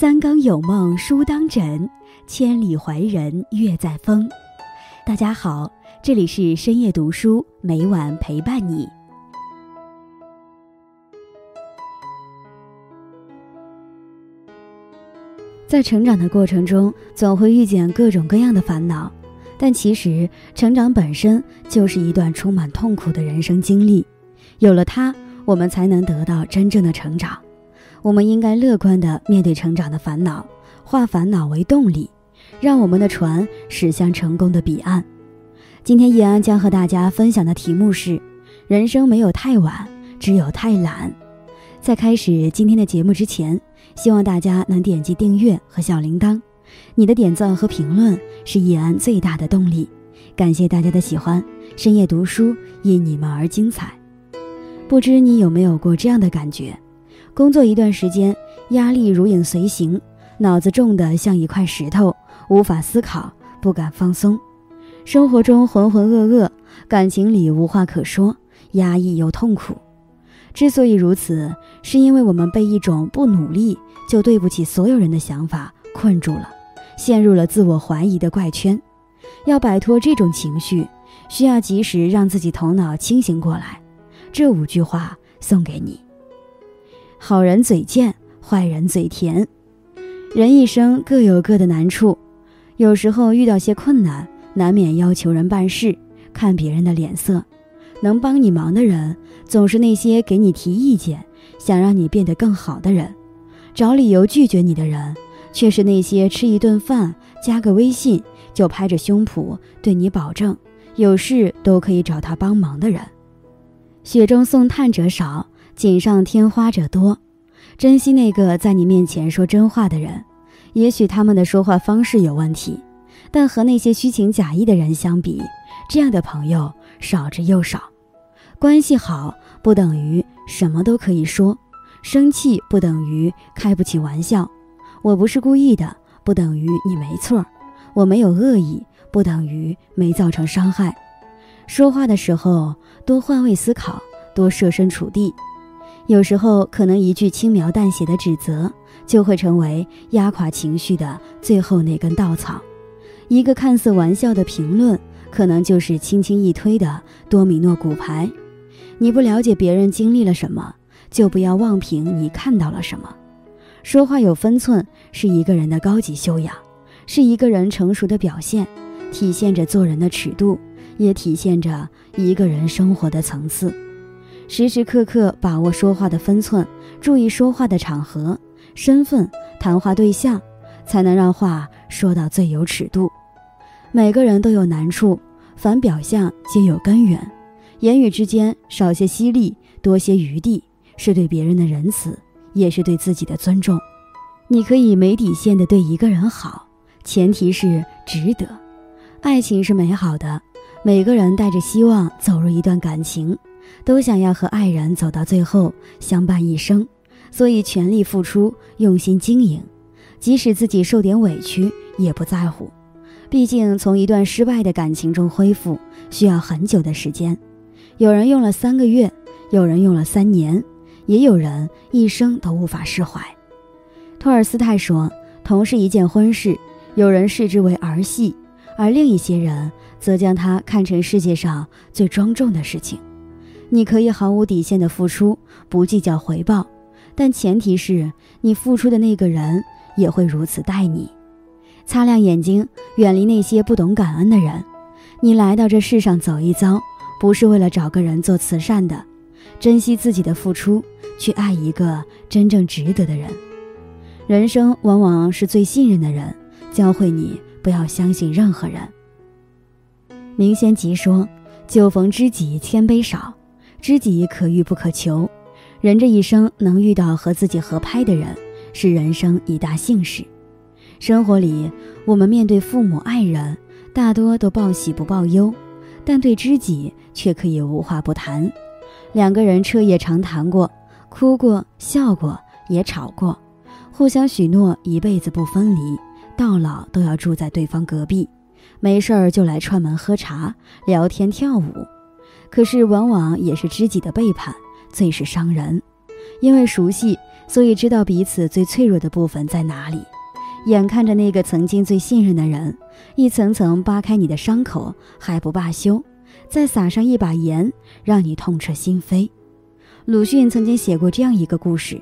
三更有梦书当枕，千里怀人月在风。大家好，这里是深夜读书，每晚陪伴你。在成长的过程中，总会遇见各种各样的烦恼，但其实成长本身就是一段充满痛苦的人生经历。有了它，我们才能得到真正的成长。我们应该乐观地面对成长的烦恼，化烦恼为动力，让我们的船驶向成功的彼岸。今天叶安将和大家分享的题目是：人生没有太晚，只有太懒。在开始今天的节目之前，希望大家能点击订阅和小铃铛，你的点赞和评论是叶安最大的动力。感谢大家的喜欢，深夜读书因你们而精彩。不知你有没有过这样的感觉？工作一段时间，压力如影随形，脑子重得像一块石头，无法思考，不敢放松。生活中浑浑噩噩，感情里无话可说，压抑又痛苦。之所以如此，是因为我们被一种不努力就对不起所有人的想法困住了，陷入了自我怀疑的怪圈。要摆脱这种情绪，需要及时让自己头脑清醒过来。这五句话送给你。好人嘴贱，坏人嘴甜。人一生各有各的难处，有时候遇到些困难，难免要求人办事，看别人的脸色。能帮你忙的人，总是那些给你提意见、想让你变得更好的人；找理由拒绝你的人，却是那些吃一顿饭、加个微信就拍着胸脯对你保证有事都可以找他帮忙的人。雪中送炭者少。锦上添花者多，珍惜那个在你面前说真话的人。也许他们的说话方式有问题，但和那些虚情假意的人相比，这样的朋友少之又少。关系好不等于什么都可以说，生气不等于开不起玩笑。我不是故意的，不等于你没错。我没有恶意，不等于没造成伤害。说话的时候多换位思考，多设身处地。有时候，可能一句轻描淡写的指责，就会成为压垮情绪的最后那根稻草；一个看似玩笑的评论，可能就是轻轻一推的多米诺骨牌。你不了解别人经历了什么，就不要妄评你看到了什么。说话有分寸，是一个人的高级修养，是一个人成熟的表现，体现着做人的尺度，也体现着一个人生活的层次。时时刻刻把握说话的分寸，注意说话的场合、身份、谈话对象，才能让话说到最有尺度。每个人都有难处，凡表象皆有根源。言语之间少些犀利，多些余地，是对别人的仁慈，也是对自己的尊重。你可以没底线的对一个人好，前提是值得。爱情是美好的，每个人带着希望走入一段感情。都想要和爱人走到最后，相伴一生，所以全力付出，用心经营，即使自己受点委屈也不在乎。毕竟从一段失败的感情中恢复需要很久的时间，有人用了三个月，有人用了三年，也有人一生都无法释怀。托尔斯泰说：“同是一件婚事，有人视之为儿戏，而另一些人则将它看成世界上最庄重的事情。”你可以毫无底线的付出，不计较回报，但前提是你付出的那个人也会如此待你。擦亮眼睛，远离那些不懂感恩的人。你来到这世上走一遭，不是为了找个人做慈善的。珍惜自己的付出，去爱一个真正值得的人。人生往往是最信任的人，教会你不要相信任何人。明仙集说：“酒逢知己千杯少。”知己可遇不可求，人这一生能遇到和自己合拍的人，是人生一大幸事。生活里，我们面对父母、爱人，大多都报喜不报忧，但对知己却可以无话不谈。两个人彻夜长谈过，哭过、笑过，也吵过，互相许诺一辈子不分离，到老都要住在对方隔壁，没事儿就来串门喝茶、聊天、跳舞。可是，往往也是知己的背叛，最是伤人。因为熟悉，所以知道彼此最脆弱的部分在哪里。眼看着那个曾经最信任的人，一层层扒开你的伤口还不罢休，再撒上一把盐，让你痛彻心扉。鲁迅曾经写过这样一个故事：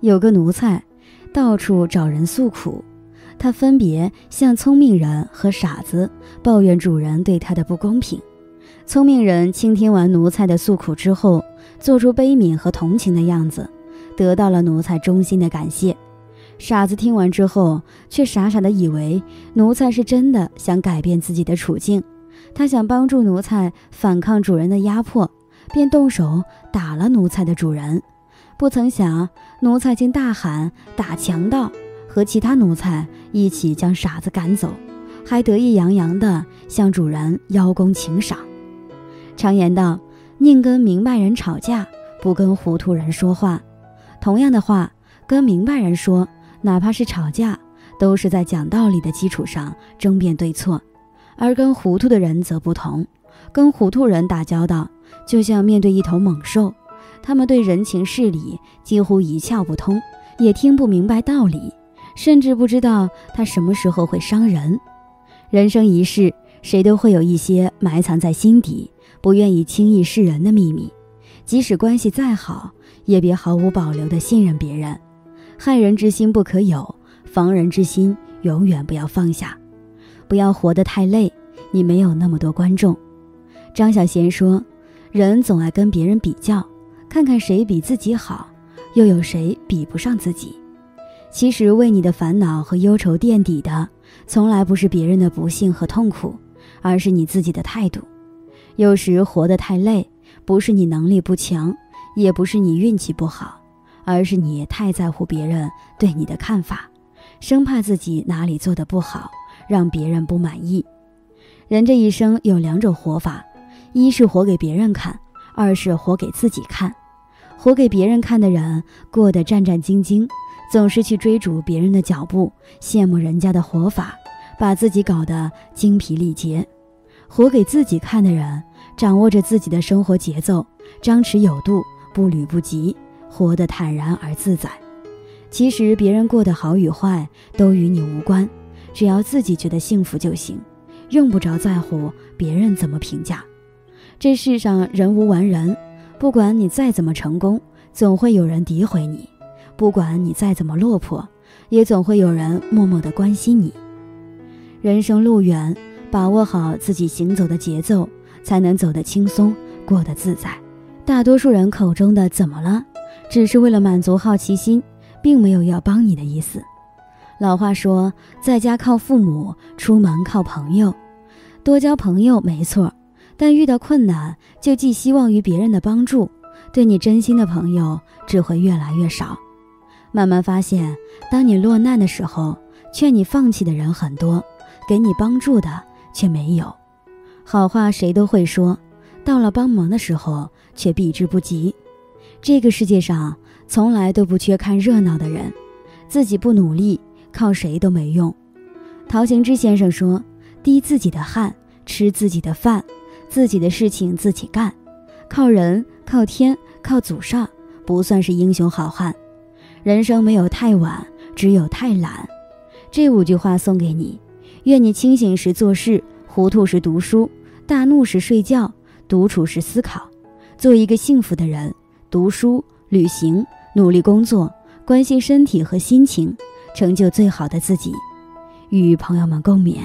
有个奴才，到处找人诉苦，他分别向聪明人和傻子抱怨主人对他的不公平。聪明人倾听完奴才的诉苦之后，做出悲悯和同情的样子，得到了奴才衷心的感谢。傻子听完之后，却傻傻的以为奴才是真的想改变自己的处境，他想帮助奴才反抗主人的压迫，便动手打了奴才的主人。不曾想，奴才竟大喊“打强盗”，和其他奴才一起将傻子赶走，还得意洋洋地向主人邀功请赏。常言道：“宁跟明白人吵架，不跟糊涂人说话。”同样的话，跟明白人说。哪怕是吵架，都是在讲道理的基础上争辩对错，而跟糊涂的人则不同。跟糊涂人打交道，就像面对一头猛兽，他们对人情事理几乎一窍不通，也听不明白道理，甚至不知道他什么时候会伤人。人生一世，谁都会有一些埋藏在心底、不愿意轻易示人的秘密，即使关系再好，也别毫无保留地信任别人。害人之心不可有，防人之心永远不要放下。不要活得太累，你没有那么多观众。张小娴说：“人总爱跟别人比较，看看谁比自己好，又有谁比不上自己。其实为你的烦恼和忧愁垫底的，从来不是别人的不幸和痛苦，而是你自己的态度。有时活得太累，不是你能力不强，也不是你运气不好。”而是你太在乎别人对你的看法，生怕自己哪里做的不好，让别人不满意。人这一生有两种活法，一是活给别人看，二是活给自己看。活给别人看的人过得战战兢兢，总是去追逐别人的脚步，羡慕人家的活法，把自己搞得精疲力竭。活给自己看的人，掌握着自己的生活节奏，张弛有度，步履不急。活得坦然而自在，其实别人过得好与坏都与你无关，只要自己觉得幸福就行，用不着在乎别人怎么评价。这世上人无完人，不管你再怎么成功，总会有人诋毁你；不管你再怎么落魄，也总会有人默默的关心你。人生路远，把握好自己行走的节奏，才能走得轻松，过得自在。大多数人口中的“怎么了”？只是为了满足好奇心，并没有要帮你的意思。老话说，在家靠父母，出门靠朋友。多交朋友没错，但遇到困难就寄希望于别人的帮助，对你真心的朋友只会越来越少。慢慢发现，当你落难的时候，劝你放弃的人很多，给你帮助的却没有。好话谁都会说，到了帮忙的时候却避之不及。这个世界上从来都不缺看热闹的人，自己不努力，靠谁都没用。陶行知先生说：“滴自己的汗，吃自己的饭，自己的事情自己干，靠人、靠天、靠祖上，不算是英雄好汉。人生没有太晚，只有太懒。”这五句话送给你，愿你清醒时做事，糊涂时读书，大怒时睡觉，独处时思考，做一个幸福的人。读书、旅行、努力工作，关心身体和心情，成就最好的自己，与朋友们共勉。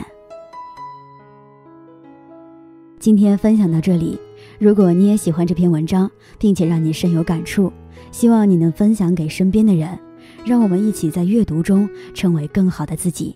今天分享到这里，如果你也喜欢这篇文章，并且让你深有感触，希望你能分享给身边的人，让我们一起在阅读中成为更好的自己。